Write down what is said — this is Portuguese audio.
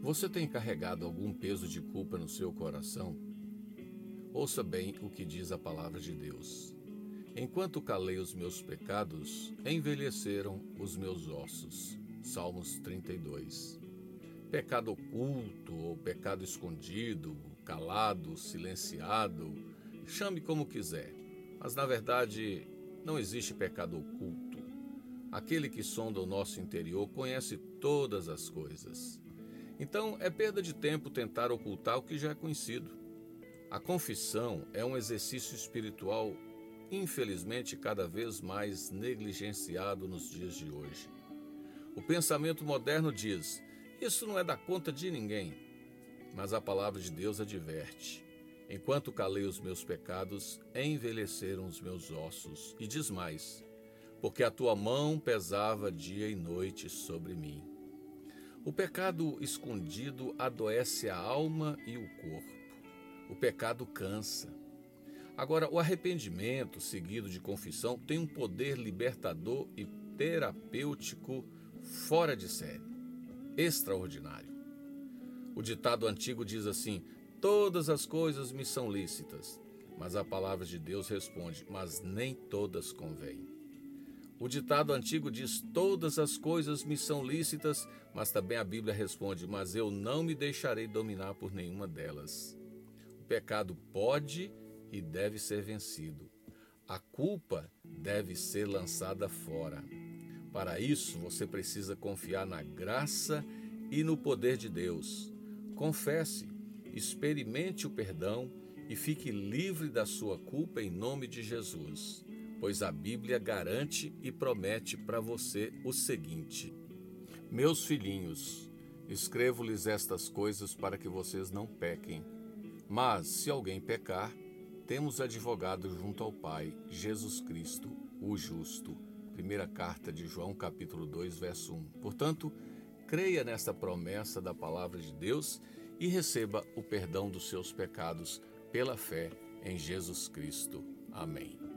Você tem carregado algum peso de culpa no seu coração? Ouça bem o que diz a palavra de Deus. Enquanto calei os meus pecados, envelheceram os meus ossos. Salmos 32. Pecado oculto ou pecado escondido, calado, silenciado, chame como quiser, mas na verdade não existe pecado oculto. Aquele que sonda o nosso interior conhece todas as coisas. Então é perda de tempo tentar ocultar o que já é conhecido. A confissão é um exercício espiritual, infelizmente, cada vez mais negligenciado nos dias de hoje. O pensamento moderno diz: isso não é da conta de ninguém. Mas a palavra de Deus adverte: enquanto calei os meus pecados, envelheceram os meus ossos. E diz mais: porque a tua mão pesava dia e noite sobre mim. O pecado escondido adoece a alma e o corpo. O pecado cansa. Agora, o arrependimento seguido de confissão tem um poder libertador e terapêutico fora de série, extraordinário. O ditado antigo diz assim: Todas as coisas me são lícitas, mas a palavra de Deus responde: Mas nem todas convêm. O ditado antigo diz: Todas as coisas me são lícitas, mas também a Bíblia responde: Mas eu não me deixarei dominar por nenhuma delas. O pecado pode e deve ser vencido. A culpa deve ser lançada fora. Para isso, você precisa confiar na graça e no poder de Deus. Confesse, experimente o perdão e fique livre da sua culpa em nome de Jesus pois a Bíblia garante e promete para você o seguinte: Meus filhinhos, escrevo-lhes estas coisas para que vocês não pequem. Mas, se alguém pecar, temos advogado junto ao Pai, Jesus Cristo, o justo. Primeira carta de João, capítulo 2, verso 1. Portanto, creia nesta promessa da palavra de Deus e receba o perdão dos seus pecados pela fé em Jesus Cristo. Amém.